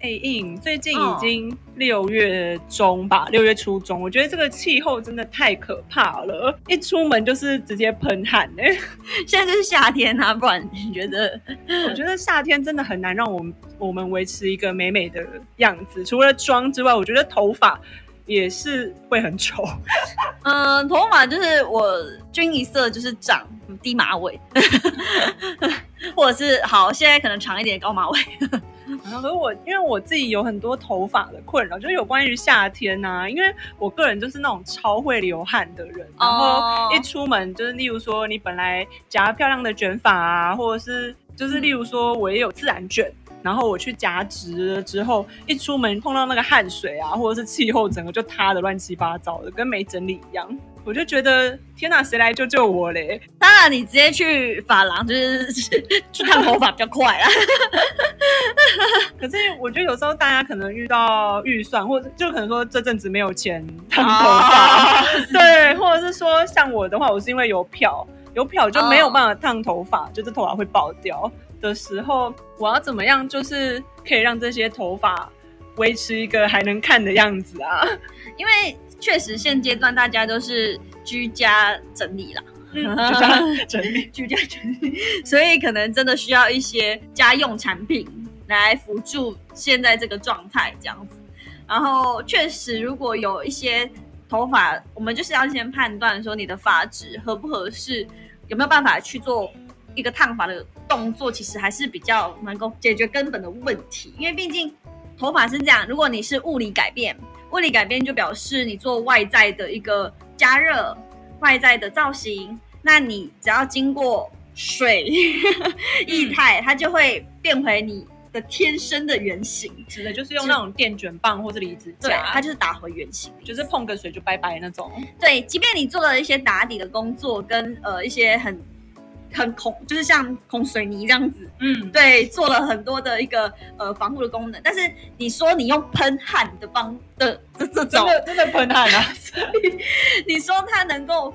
哎，印，最近已经六月中吧，六月初中，我觉得这个气候真的太可怕了，一出门就是直接喷汗哎、现在就是夏天啊，不然你觉得？我觉得夏天真的很难让我们我们维持一个美美的样子，除了妆之外，我觉得头发也是会很丑。嗯，头发就是我均一色，就是长低马尾，或者是好，现在可能长一点高马尾。然后，可是我因为我自己有很多头发的困扰，就是有关于夏天呐、因为我个人就是那种超会流汗的人，然哦后一出门就是例如说你本来夹漂亮的卷发啊，或者是就是例如说我也有自然卷。然后我去夹直了之后，一出门碰到那个汗水啊，或者是气候，整个就塌的乱七八糟的，跟没整理一样。我就觉得天哪，谁来救救我嘞？当然，你直接去发廊就是去烫头发比较快啊。可是我觉得有时候大家可能遇到预算，或者就可能说这阵子没有钱烫头发，对，或者是说像我的话，我是因为有漂，有漂就没有办法烫头发，就是头发会爆掉的时候，我要怎么样就是可以让这些头发维持一个还能看的样子啊？因为确实现阶段大家都是居家整理啦，嗯，就这样整理。居家整理，所以可能真的需要一些家用产品来辅助现在这个状态这样子。然后确实，如果有一些头发，我们就是要先判断说你的发质合不合适，有没有办法去做一个烫发的动作，其实还是比较能够解决根本的问题。因为毕竟头发是这样，如果你是物理改变，物理改变就表示你做外在的一个加热、外在的造型，那你只要经过水 液态，它就会变回你的天生的原形。指的就是用那种电卷棒或是离子对，夹，它就是打回原形。就是碰个水就拜拜那种。对，即便你做了一些打底的工作，跟呃一些很很孔，就是像孔水泥这样子，嗯，对，做了很多的一个呃防护的功能。但是你说你用喷汗的方的这这种，真的真的喷汗啊！你说它能够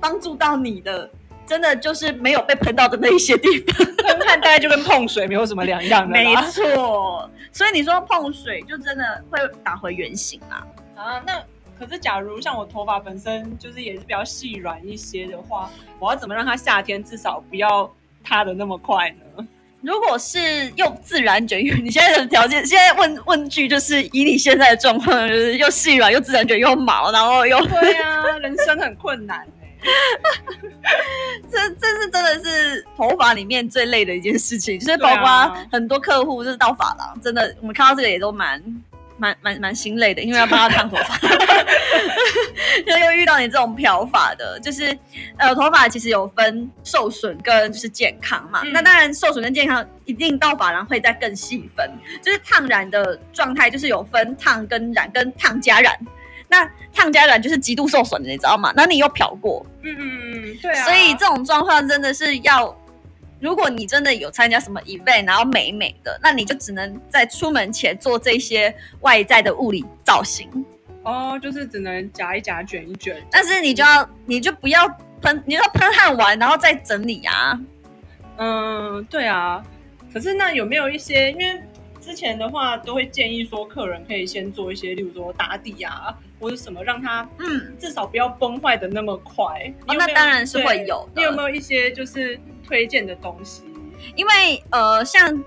帮助到你的，真的就是没有被喷到的那一些地方。喷汗大概就跟碰水没有什么两样的啦。没错，所以你说碰水就真的会打回原形啊。啊，那可是假如像我头发本身就是也是比较细软一些的话，我要怎么让它夏天至少不要塌的那么快呢？如果是用自然卷，因 为你现在的条件，现在问问句就是以你现在的状况，就是又细软又自然卷又毛，然后又对啊，人生很困难 哎、这这是真的是头发里面最累的一件事情，就是包括很多客户就是到发廊，真的我们看到这个也都蛮蛮蛮蛮心累的，因为要帮他烫头发，就又遇到你这种漂发的，就是呃头发其实有分受损跟就是健康嘛，嗯那当然受损跟健康一定到发廊会再更细分，就是烫染的状态就是有分烫跟染跟烫加染。那烫加染就是极度受损的，你知道吗？那你又漂过，嗯嗯嗯，对啊。所以这种状况真的是要，如果你真的有参加什么 event，然后美美的，那你就只能在出门前做这些外在的物理造型，哦，就是只能夹一夹、卷一卷。但是你就要，你就不要喷，你要喷汗完然后再整理啊。嗯，对啊。可是那有没有一些，因为之前的话都会建议说，客人可以先做一些，例如说打底啊，或者什么，让它嗯，至少不要崩坏的那么快。那当然是对会有的你有没有一些就是推荐的东西？因为呃，像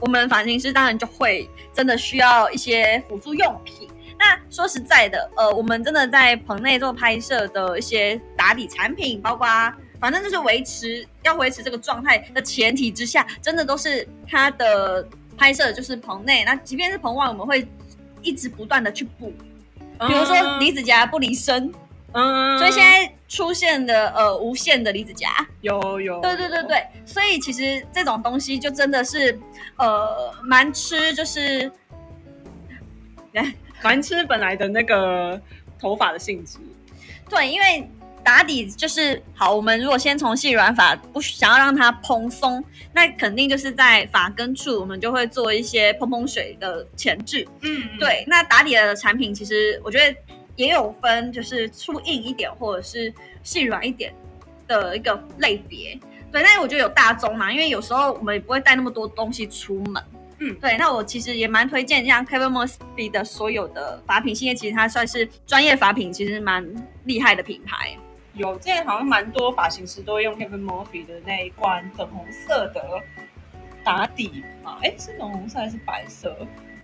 我们发型师当然就会真的需要一些辅助用品。那说实在的，呃，我们真的在棚内做拍摄的一些打底产品，包括反正就是维持要维持这个状态的前提之下，真的都是它的拍摄就是棚内。那即便是棚外，我们会一直不断的去补，比如说离子夹不离身，嗯，所以现在出现的呃无限的离子夹，有有，对对对对，所以其实这种东西就真的是呃蛮吃，就是 蛮吃本来的那个头发的性质。对，因为打底就是好。我们如果先从细软发不想要让它蓬松，那肯定就是在发根处，我们就会做一些蓬蓬水的前置。嗯，对，那打底的产品其实我觉得也有分，就是粗硬一点或者是细软一点的一个类别。对，但是我觉得有大宗嘛，因为有时候我们也不会带那么多东西出门。嗯对，那我其实也蛮推荐像 Kevin Mosby 的所有的发品系列，其实它算是专业发品，其实蛮厉害的品牌。有，之前好像蛮多发型师都会用 Kevin Murphy 的那一罐粉红色的打底嘛，哎，是粉红色还是白色？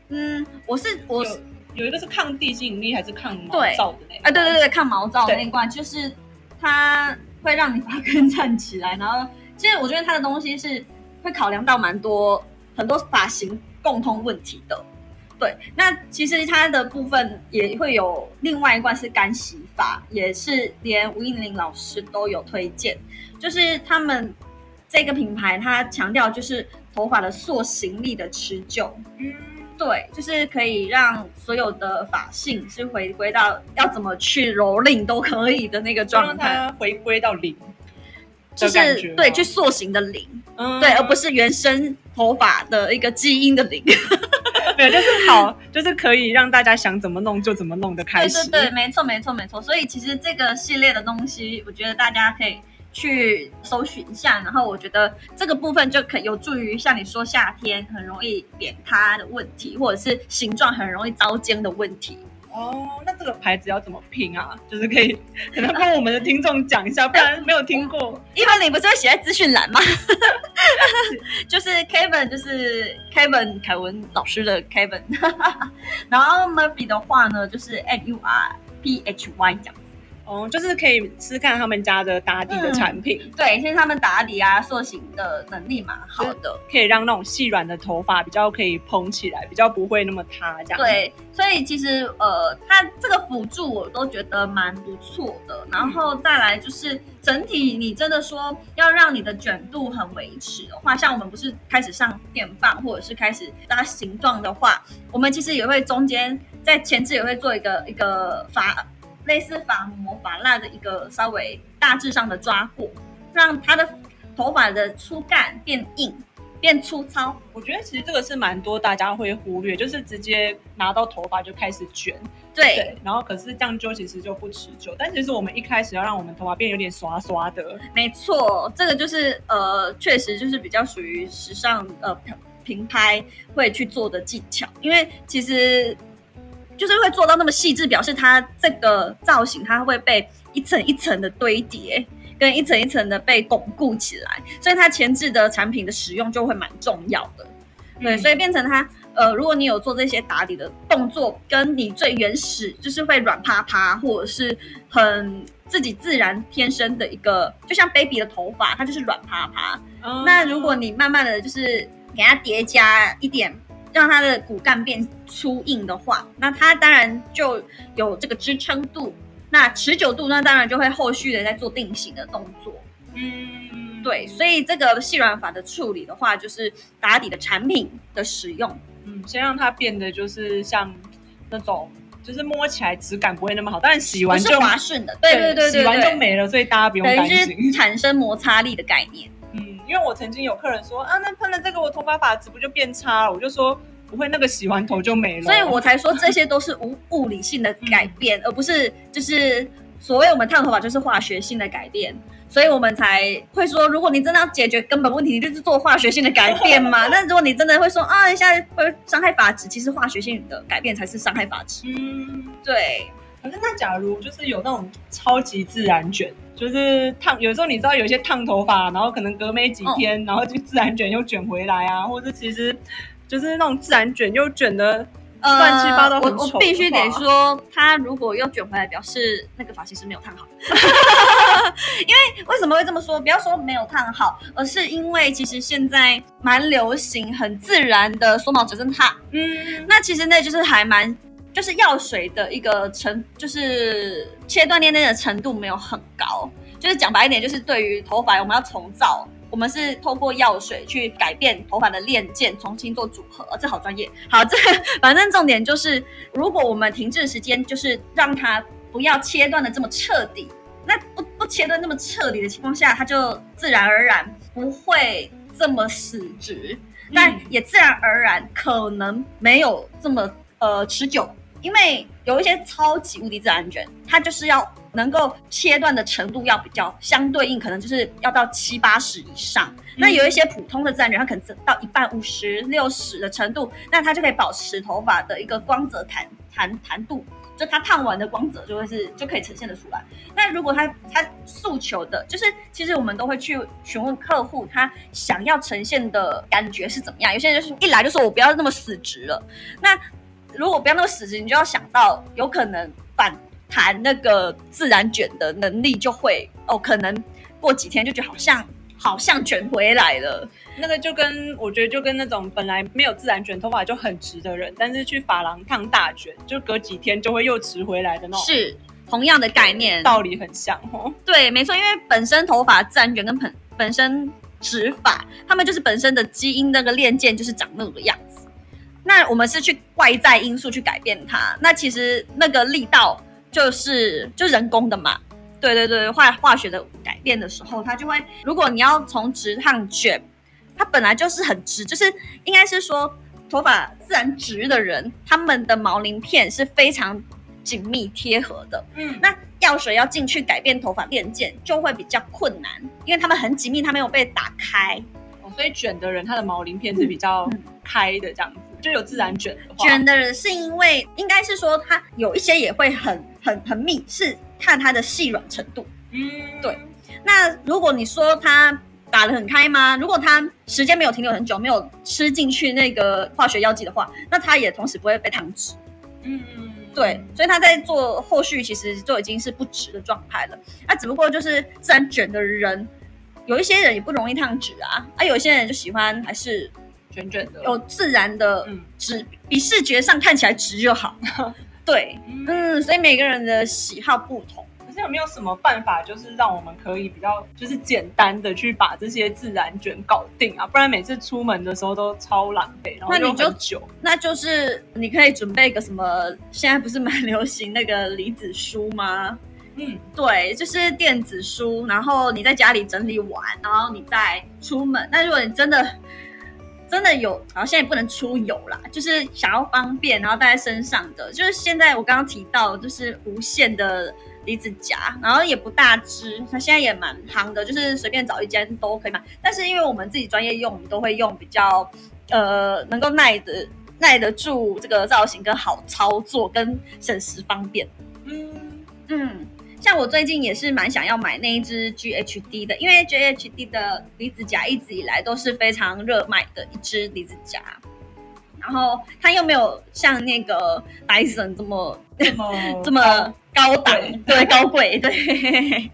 嗯，我是我是有有一个是抗地心引力还是抗毛对躁的那个？啊，对对对，抗毛躁的那一罐，就是它会让你发根站起来，然后其实我觉得它的东西是会考量到蛮多很多发型共通问题的。对，那其实它的部分也会有另外一罐是干洗发，也是连吴映玲老师都有推荐，就是他们这个品牌它强调就是头发的塑形力的持久，嗯，对，就是可以让所有的发性是回归到要怎么去蹂躏都可以的那个状态，它回归到零就是对去塑形的零，嗯对，而不是原生头发的一个基因的零。没有，就是好，就是可以让大家想怎么弄就怎么弄的开始对始。对对，没错没错没错。所以其实这个系列的东西，我觉得大家可以去搜寻一下，然后我觉得这个部分就可有助于像你说夏天很容易扁塌的问题，或者是形状很容易糟尖的问题。哦，那这个牌子要怎么拼啊？就是可以可能跟我们的听众讲一下，不然 没有听过。一般你不是会写在资讯栏吗？就是 Kevin，就是 Kevin 凯文老师的 Kevin，然后 Murphy 的话呢，就是 M U R P H Y 这样。哦，就是可以试看他们家的打底的产品，对，其实他们打底啊、塑形的能力蛮好的。可以让那种细软的头发比较可以蓬起来，比较不会那么塌这样。，对，所以其实呃，它这个辅助我都觉得蛮不错的。然后再来就是整体，你真的说要让你的卷度很维持的话，像我们不是开始上电棒，或者是开始拉形状的话，我们其实也会中间在前置也会做一个一个发类似发膜发蜡的一个稍微大致上的抓过，让他的头发的粗干变硬。变粗糙，我觉得其实这个是蛮多大家会忽略，就是直接拿到头发就开始卷，对，对，然后可是这样就其实就不持久。但其实我们一开始要让我们头发变有点刷刷的，没错，这个就是呃，确实就是比较属于时尚呃品品牌会去做的技巧，因为其实就是会做到那么细致，表示它这个造型它会被一层一层的堆叠。跟一层一层的被巩固起来，所以它前置的产品的使用就会蛮重要的。对，嗯所以变成它呃，如果你有做这些打底的动作，跟你最原始就是会软趴趴，或者是很自己自然天生的一个，就像 baby 的头发，它就是软趴趴。嗯那如果你慢慢的就是给它叠加一点，让它的骨干变粗硬的话，那它当然就有这个支撑度。那持久度，那当然就会后续的在做定型的动作。嗯，对，所以这个细软法的处理的话，就是打底的产品的使用。嗯，先让它变得就是像那种，就是摸起来质感不会那么好，但是洗完就滑顺的，对对对对洗完就，没了，所以大家不用担等于是心。产生摩擦力的概念。嗯，因为我曾经有客人说啊，那喷了这个我头发发质不就变差了？我就说不会，那个洗完头就没了。所以我才说这些都是无物理性的改变，而不是就是所谓我们烫头发就是化学性的改变。所以我们才会说，如果你真的要解决根本问题，你就是做化学性的改变嘛。那如果你真的会说啊，一下会伤害发质，其实化学性的改变才是伤害发质。嗯，对，可是那假如就是有那种超级自然卷，就是烫，有时候你知道有一些烫头发，然后可能隔没几天，然后就自然卷又卷回来啊，或者其实就是那种自然卷又卷的呃乱七八糟很我丑我必须得说，他如果又卷回来，表示那个发型师没有烫好。因为为什么会这么说？不要说没有烫好，而是因为其实现在蛮流行很自然的缩毛指针烫。嗯那其实那就是还蛮，就是药水的一个程，就是切断链内的程度没有很高。就是讲白一点，就是对于头发我们要重造，我们是透过药水去改变头发的链件，重新做组合。这好专业。好，这反正重点就是，如果我们停滞时间就是让它不要切断的这么彻底。那不不不切断那么彻底的情况下，它就自然而然不会这么死直，但也自然而然可能没有这么呃持久，因为有一些超级无敌自然卷，它就是要能够切断的程度要比较相对应，可能就是要到七八十以上。那有一些普通的自然卷，它可能到一半五十六十的程度，那它就可以保持头发的一个光泽弹弹弹度。就它烫完的光泽就会是就可以呈现得出来。那如果他他诉求的，就是其实我们都会去询问客户他想要呈现的感觉是怎么样。有些人就是一来就说我不要那么死直了。那如果不要那么死直，你就要想到有可能反弹那个自然卷的能力就会哦，可能过几天就觉得好像好像卷回来了。那个就跟我觉得就跟那种本来没有自然卷头发就很直的人，但是去发廊烫大卷，就隔几天就会又直回来的那种，是同样的概念，道理很像哦。对，没错，因为本身头发自然卷跟本本身直发，他们就是本身的基因那个链键就是长那个样子。那我们是去外在因素去改变它，那其实那个力道就是就人工的嘛。对对对，化化学的改变的时候，它就会，如果你要从直烫卷。它本来就是很直，就是应该是说头发自然直的人，他们的毛鳞片是非常紧密贴合的。嗯，那药水要进去改变头发链件就会比较困难，因为他们很紧密，它没有被打开。哦，所以卷的人他的毛鳞片是比较开的，这样子就有自然卷的。卷的人是因为应该是说它有一些也会很很很密，是看它的细软程度。嗯，对。那如果你说它。打得很开吗？如果它时间没有停留很久，没有吃进去那个化学药剂的话，那它也同时不会被烫直。嗯，对，所以它在做后续其实就已经是不直的状态了。那只不过就是自然卷的人，有一些人也不容易烫直啊，啊，有些人就喜欢还是卷卷的，有自然的直，比视觉上看起来直就好。对，嗯，所以每个人的喜好不同。可是有没有什么办法，就是让我们可以比较，就是简单的去把这些自然卷搞定啊？不然每次出门的时候都超狼狈，然后你就久。那就是你可以准备个什么？现在不是蛮流行那个离子书吗？嗯，对，就是电子书，然后你在家里整理完，然后你再出门。那如果你真的真的有，然后现在也不能出游啦，就是想要方便，然后带在身上的，就是现在我刚刚提到，就是无线的。离子夹，然后也不大支，它现在也蛮夯的，就是随便找一间都可以买。但是因为我们自己专业用，我们都会用比较呃能够耐得耐得住这个造型，跟好操作，跟省时方便。嗯嗯，像我最近也是蛮想要买那一只 GHD 的，因为 GHD 的离子夹一直以来都是非常热卖的一支离子夹。然后它又没有像那个 Dyson 这么这么 这么高档，对高贵，对，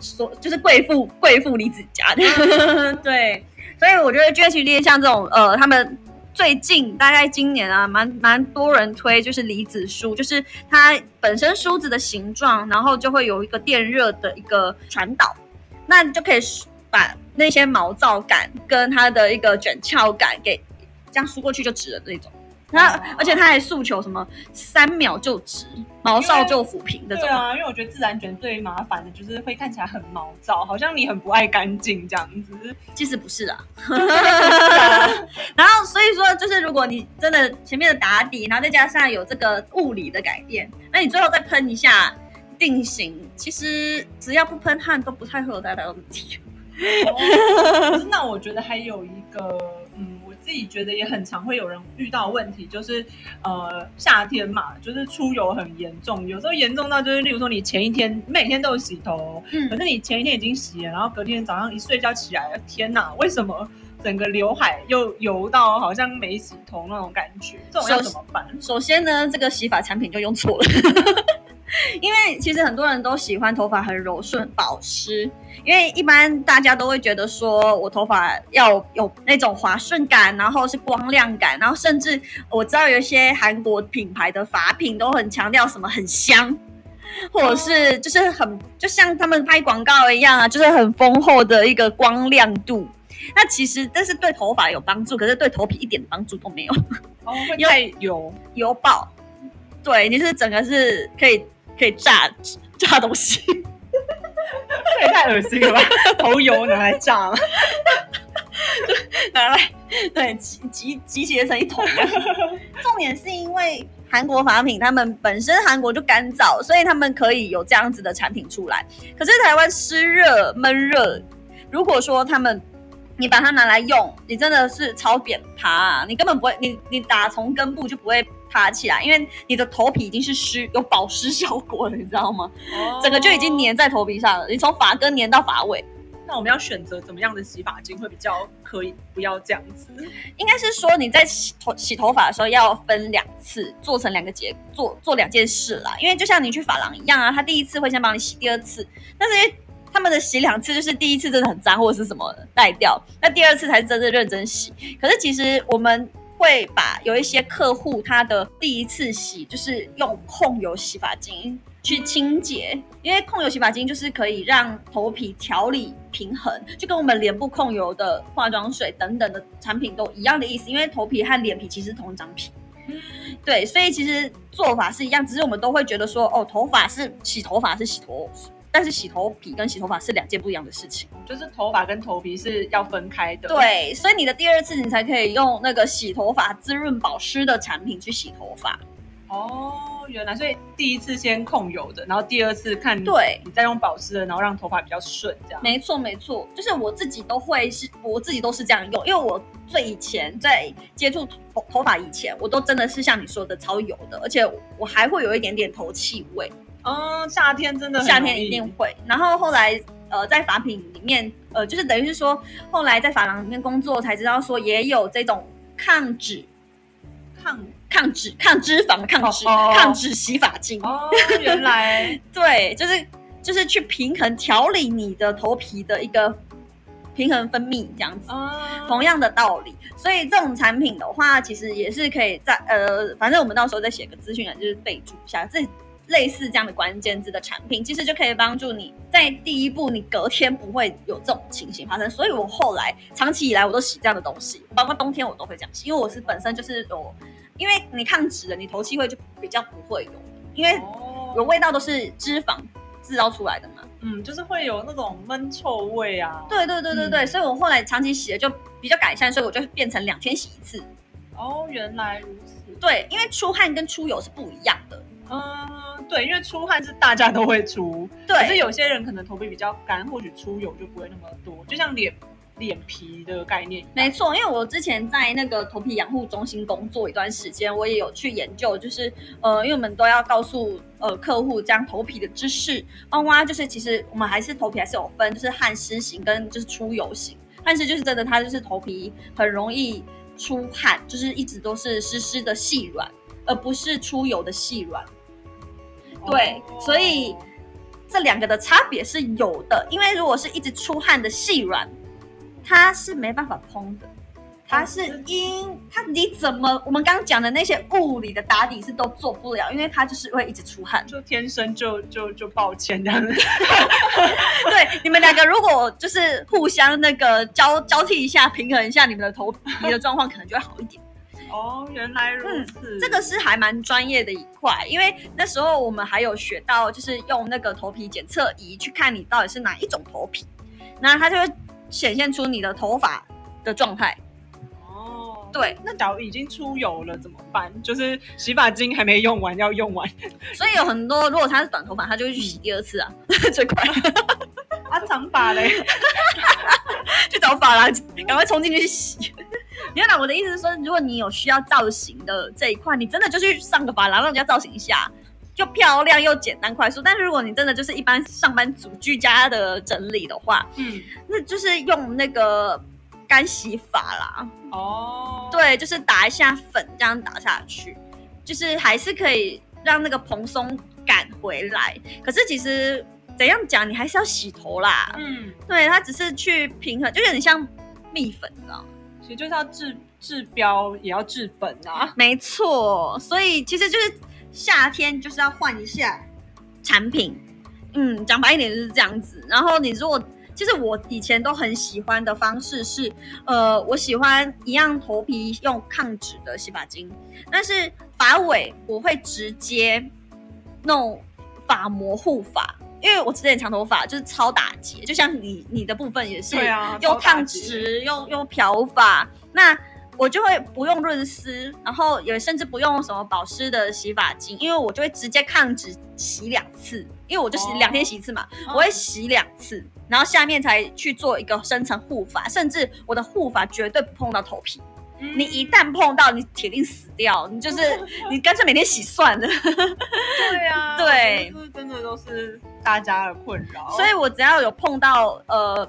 说就是贵妇贵妇离子夹的，对，所以我觉得 G H D 像这种呃，他们最近大概今年啊，蛮蛮多人推，就是离子梳，就是它本身梳子的形状，然后就会有一个电热的一个传导，那你就可以把那些毛躁感跟它的一个卷翘感给。这样梳过去就直了那种，那而且他还诉求什么三秒就直，毛躁就抚平的。对啊，因为我觉得自然卷最麻烦的就是会看起来很毛躁，好像你很不爱干净这样子。其实不是啊。然后所以说，就是如果你真的前面的打底，然后再加上有这个物理的改变，那你最后再喷一下定型，其实只要不喷汗都不太会有太大的问题。那我觉得还有一个。自己觉得也很常会有人遇到问题，就是呃夏天嘛，就是出油很严重，有时候严重到就是，例如说你前一天每天都有洗头，嗯，可是你前一天已经洗了，然后隔天早上一睡觉起来，天哪，为什么整个刘海又油到好像没洗头那种感觉？这种要怎么办？首先呢，这个洗发产品就用错了。因为其实很多人都喜欢头发很柔顺、保湿，因为一般大家都会觉得说我头发要有那种滑顺感，然后是光亮感，然后甚至我知道有一些韩国品牌的发品都很强调什么很香，或者是就是很就像他们拍广告一样啊，就是很丰厚的一个光亮度。那其实这是对头发有帮助，可是对头皮一点帮助都没有。哦，会 太油油爆，对，你是整个是可以。可以炸炸东西，这也太恶心了吧？头油拿来炸了？拿来对集集集结成一桶。重点是因为韩国法品他们本身韩国就干燥，所以他们可以有这样子的产品出来。可是台湾湿热闷热，如果说他们你把它拿来用，你真的是超扁趴、啊，你根本不会，你你打从根部就不会爬起来，因为你的头皮已经是湿有保湿效果了，你知道吗？整个就已经粘在头皮上了，你从发根粘到发尾。那我们要选择怎么样的洗发精会比较可以？不要这样子。应该是说你在洗头洗头发的时候要分两次，做成两个结做做两件事啦。因为就像你去发廊一样啊，他第一次会先帮你洗，第二次，但是因为他们的洗两次就是第一次真的很脏或者是什么带掉，那第二次才是真正认真洗。可是其实我们会把有一些客户他的第一次洗就是用控油洗发精去清洁，因为控油洗发精就是可以让头皮调理平衡，就跟我们脸部控油的化妆水等等的产品都一样的意思。因为头皮和脸皮其实同一张皮，对，所以其实做法是一样，只是我们都会觉得说，哦，头发是洗头发是洗头，但是洗头皮跟洗头发是两件不一样的事情。就是头发跟头皮是要分开的。，对，所以你的第二次你才可以用那个洗头发滋润保湿的产品去洗头发。哦，原来所以第一次先控油的，然后第二次看对你再用保湿的，然后让头发比较顺，这样。没错，没错，就是我自己都会是，我自己都是这样用，因为我最以前在接触头头发以前，我都真的是像你说的超油的，而且我还会有一点点头气味，哦，夏天真的夏天一定会。然后后来呃，在法品里面，呃，就是等于是说，后来在法廊里面工作才知道说，也有这种抗脂、抗。抗脂、抗脂肪、抗脂、抗脂洗发精。哦，原来。对，就是就是去平衡调理你的头皮的一个平衡分泌这样子。哦，同样的道理，所以这种产品的话，其实也是可以在呃，反正我们到时候再写个资讯啊，就是备注一下。这类似这样的关键字的产品，其实就可以帮助你在第一步，你隔天不会有这种情形发生。所以我后来长期以来我都洗这样的东西，包括冬天我都会这样洗，因为我是本身就是有，因为你抗脂的，你头期会就比较不会有，因为哦有味道都是脂肪制造出来的嘛。嗯，就是会有那种闷臭味啊。，对对对对对，嗯所以我后来长期洗了就比较改善，所以我就变成两天洗一次。哦，原来如此。对，因为出汗跟出油是不一样的。嗯，对，因为出汗是大家都会出，可是，有些人可能头皮比较干，或许出油就不会那么多，就像脸脸皮的概念。没错，因为我之前在那个头皮养护中心工作一段时间，我也有去研究，就是呃，因为我们都要告诉呃客户这样头皮的知识，包括就是其实我们还是头皮还是有分，就是汗湿型跟就是出油型。汗湿就是真的，它就是头皮很容易出汗，就是一直都是湿湿的细软，而不是出油的细软。对哦所以这两个的差别是有的，因为如果是一直出汗的细软，它是没办法蓬的，它是因它你怎么我们刚刚讲的那些物理的打底是都做不了，因为它就是会一直出汗。就天生就就就抱歉这样子。对，你们两个如果就是互相那个交交替一下，平衡一下你们的头皮的状况，可能就会好一点。哦，原来如此。嗯这个是还蛮专业的一块，因为那时候我们还有学到，就是用那个头皮检测仪去看你到底是哪一种头皮，那它就会显现出你的头发的状态。哦，对，那假如已经出油了怎么办？就是洗发精还没用完，要用完 所以有很多，如果他是短头发，他就会去洗第二次啊，最快啊，长发嘞。去找发廊，赶快冲进去洗。原来我的意思是说，如果你有需要造型的这一块，你真的就去上个发廊，让人家造型一下，就漂亮又简单快速。但是如果你真的就是一般上班族居家的整理的话，嗯，那就是用那个干洗法啦。哦，对，就是打一下粉，这样打下去，就是还是可以让那个蓬松感回来。可是其实怎样讲，你还是要洗头啦。嗯，对，它只是去平衡，就有点像蜜粉，你知道吗？其实就是要治治标，也要治本啊。没错，所以其实就是夏天就是要换一下产品。嗯，讲白一点就是这样子。然后你如果其实我以前都很喜欢的方式是，呃，我喜欢一样头皮用抗脂的洗发精，但是发尾我会直接弄发膜护发，因为我之前长头发就是超打结，就像你你的部分也是，又烫直又又漂发，那我就会不用润丝，然后也甚至不用什么保湿的洗发精，因为我就会直接抗直洗两次，因为我就洗哦两天洗一次嘛，哦。我会洗两次，然后下面才去做一个深层护发，甚至我的护发绝对不碰到头皮，嗯你一旦碰到，你铁定死掉，你就是 你干脆每天洗算了。对啊，对真的都是大家的困扰。所以我只要有碰到呃，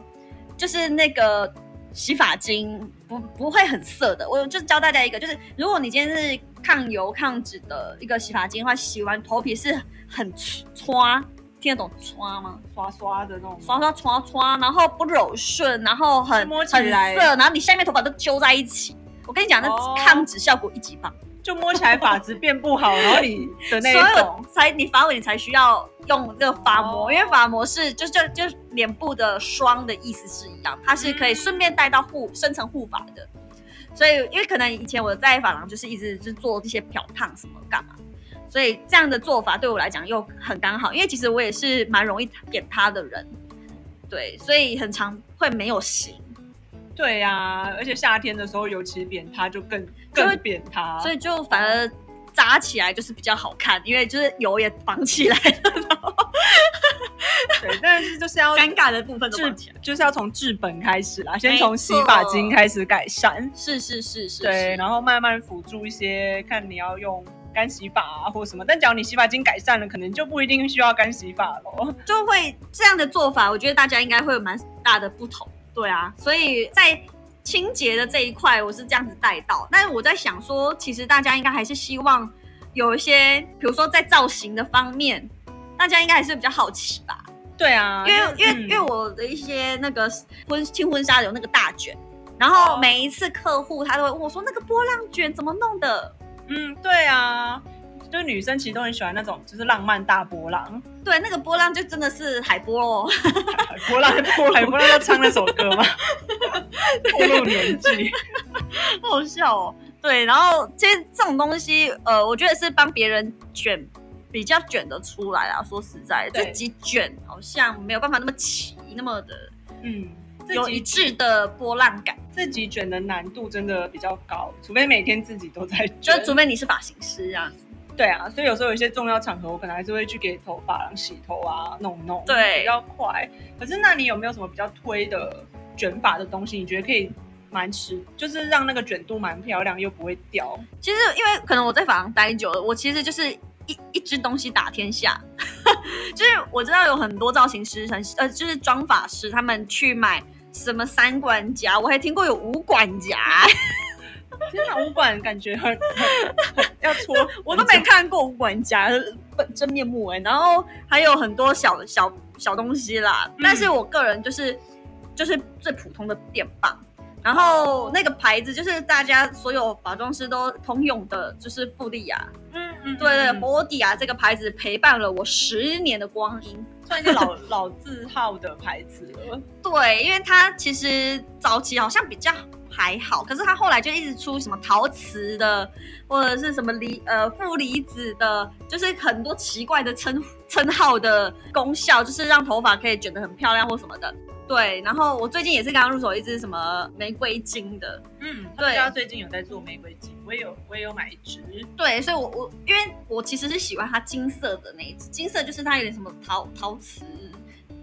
就是那个洗发精不不会很涩的，我就教大家一个，就是如果你今天是抗油抗脂的一个洗发精的话，洗完头皮是很刷，听得懂刷吗？刷刷的那种，刷刷刷刷，然后不柔顺，然后很很来涩，然后你下面头发都揪在一起。我跟你讲，那哦抗脂效果一级棒。就摸起来发质变不好，然后你的那所有一种，才你发尾你才需要用这个发膜，哦因为发膜是就就就脸部的霜的意思是一样，它是可以顺便带到护深层护发的。所以因为可能以前我在发廊就是一直就做这些漂烫什么干嘛，所以这样的做法对我来讲又很刚好，因为其实我也是蛮容易扁塌的人，对，所以很常会没有型。对呀、而且夏天的时候尤其扁塌就更更扁塌，所以就反而扎起来就是比较好看，因为就是油也绑起来了，对，但是就是要尴尬的部分都治。就是要从治本开始啦，先从洗发精开始改善，是是是是，对，然后慢慢辅助一些，看你要用干洗发啊或什么，但只要你洗发精改善了，可能就不一定需要干洗发了。就会这样的做法，我觉得大家应该会有蛮大的不同。对啊，所以在清洁的这一块，我是这样子带到。但是我在想说，其实大家应该还是希望有一些，比如说在造型的方面，大家应该还是比较好奇吧。对啊，因为因为、嗯因为我的一些那个婚轻婚纱有那个大卷，然后哦每一次客户他都会问我说，那个波浪卷怎么弄的？嗯，对啊，就是女生其实都很喜欢那种就是浪漫大波浪，对，那个波浪就真的是海波哦。海波浪，海波浪要唱那首歌吗？暴露年纪，好笑哦。对，然后其实这种东西，呃，我觉得是帮别人卷，比较卷得出来啊。说实在，对自己卷好像没有办法那么齐，那么的嗯，有一致的波浪感。自己卷的难度真的比较高，除非每天自己都在卷就。除非你是发型师这样子。对啊，所以有时候有一些重要场合，我可能还是会去给头发廊洗头啊，弄弄，对比较快。可是那你有没有什么比较推的卷发的东西？你觉得可以蛮持，就是让那个卷度蛮漂亮又不会掉？其实因为可能我在发廊待久了，我其实就是一一支东西打天下。就是我知道有很多造型师很呃，就是妆发师，他们去买什么三管夹，我还听过有五管夹。天哪，武馆感觉很很很要搓，我都没看过。武馆家的本真面目哎、然后还有很多小小小东西啦，嗯。但是我个人就是就是最普通的电棒，然后那个牌子就是大家所有化妆师都通用的，就是富丽亚，嗯嗯，对对，嗯。博迪亚这个牌子陪伴了我十年的光阴。算一个老 老字号的牌子了。对，因为它其实早期好像比较还好，可是它后来就一直出什么陶瓷的，或者是什么离呃负离子的，就是很多奇怪的称称号的功效，就是让头发可以卷得很漂亮或什么的。对，然后我最近也是刚刚入手一支什么玫瑰金的，嗯，对他最近有在做玫瑰金，我也有我也有买一支。对，所以我我因为我其实是喜欢它金色的那一支，金色就是它有点什么陶陶瓷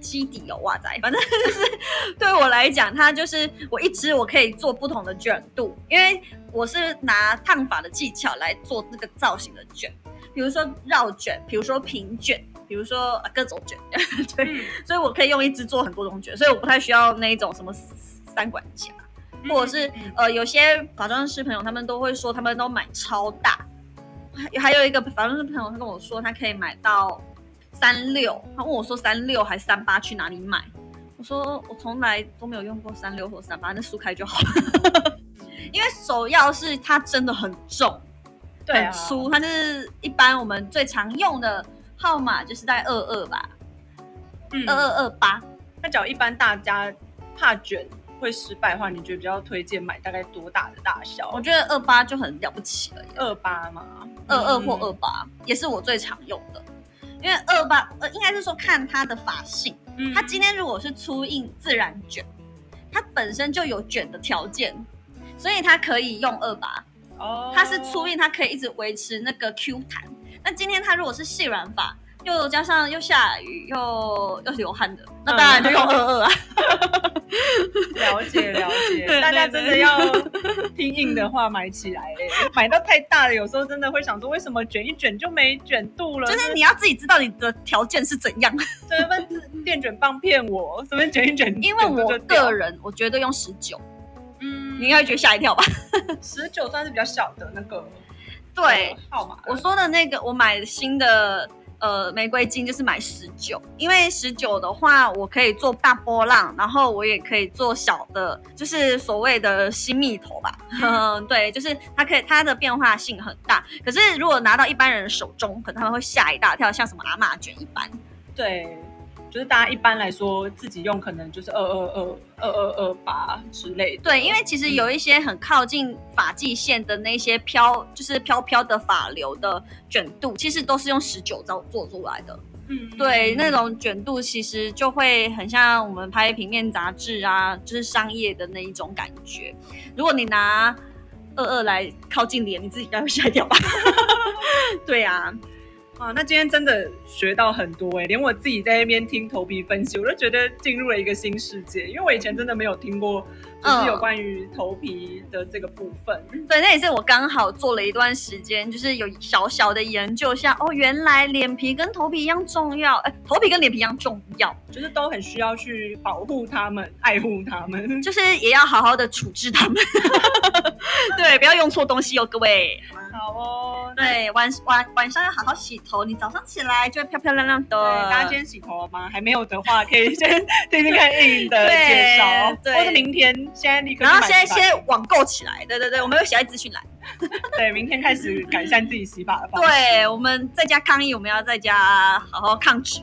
基底哦，哇塞，反正 就是对我来讲，它就是我一支我可以做不同的卷度，因为我是拿烫发的技巧来做这个造型的卷，比如说绕卷，比如说平卷，比如说啊各种卷，对，嗯，所以我可以用一支做很多种卷，所以我不太需要那一种什么三管夹。或者是嗯呃，有些化妆师朋友他们都会说，他们都买超大。还还有一个化妆师朋友，他跟我说，他可以买到三六。他问我说，三六还是三八去哪里买？我说我从来都没有用过三六或三八，那梳开就好。因为首要是它真的很重，对啊很粗，它就是一般我们最常用的号码就是在二二吧，嗯二二二八。那假如一般大家怕卷会失败的话，你觉得比较推荐买大概多大的大小？我觉得二八就很了不起了耶。二八嘛？二二或嗯二八也是我最常用的，因因为二八呃应该是说看他的发性，嗯他今天如果是粗硬自然卷，它本身就有卷的条件，所以它可以用二八。哦它是粗硬，它可以一直维持那个 Q 弹。那今天它如果是细软发，又加上又下雨又又流汗的，那当然就用二二啊。了解了解，大家对对真的要听硬的话买起来欸买到太大了，有时候真的会想说，为什么卷一卷就没卷度了？就是你要自己知道你的条件是怎样，这份电卷棒骗我，随便卷一卷，因为我个人我觉得用十九，嗯你应该会觉得吓一跳吧？十九算是比较小的那个对，呃号码，我说的那个我买新的呃玫瑰金就是买十九，因为十九的话我可以做大波浪，然后我也可以做小的，就是所谓的新蜜头吧。嗯，对，就是它可以它的变化性很大。可是如果拿到一般人手中，可能他们会吓一大跳，像什么阿玛卷一般。对。就是大家一般来说自己用可能就是二二二二二二八之类的，对，因为其实有一些很靠近发际线的那些飘，就是飘飘的发流的卷度，其实都是用十九招做出来的。嗯对，那种卷度其实就会很像我们拍平面杂志啊，就是商业的那一种感觉。如果你拿二二来靠近脸，你自己应该会吓一跳吧？对啊，啊，那今天真的学到很多哎、连我自己在那边听头皮分析，我都觉得进入了一个新世界，因为我以前真的没有听过，就是有嗯关于头皮的这个部分。对，那也是我刚好做了一段时间，就是有小小的研究一下，哦，原来脸皮跟头皮一样重要，哎，头皮跟脸皮一样重要，就是都很需要去保护他们、爱护他们。就是也要好好的处置他们。对，不要用错东西哦，各位。好哦，对，晚晚晚上要好好洗头，你早上起来就会漂漂亮亮的。对，大家今天洗头了吗？还没有的话，可以先 听听看硬的 介绍，或者明天现在立刻然后现在先网购起来，对对对，我们有写在资讯栏。对，明天开始改善自己洗发的方式。对，我们在家抗疫，我们要在家好好抗脂。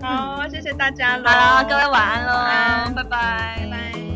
好，谢谢大家喽。好，各位晚安喽，拜拜。拜拜。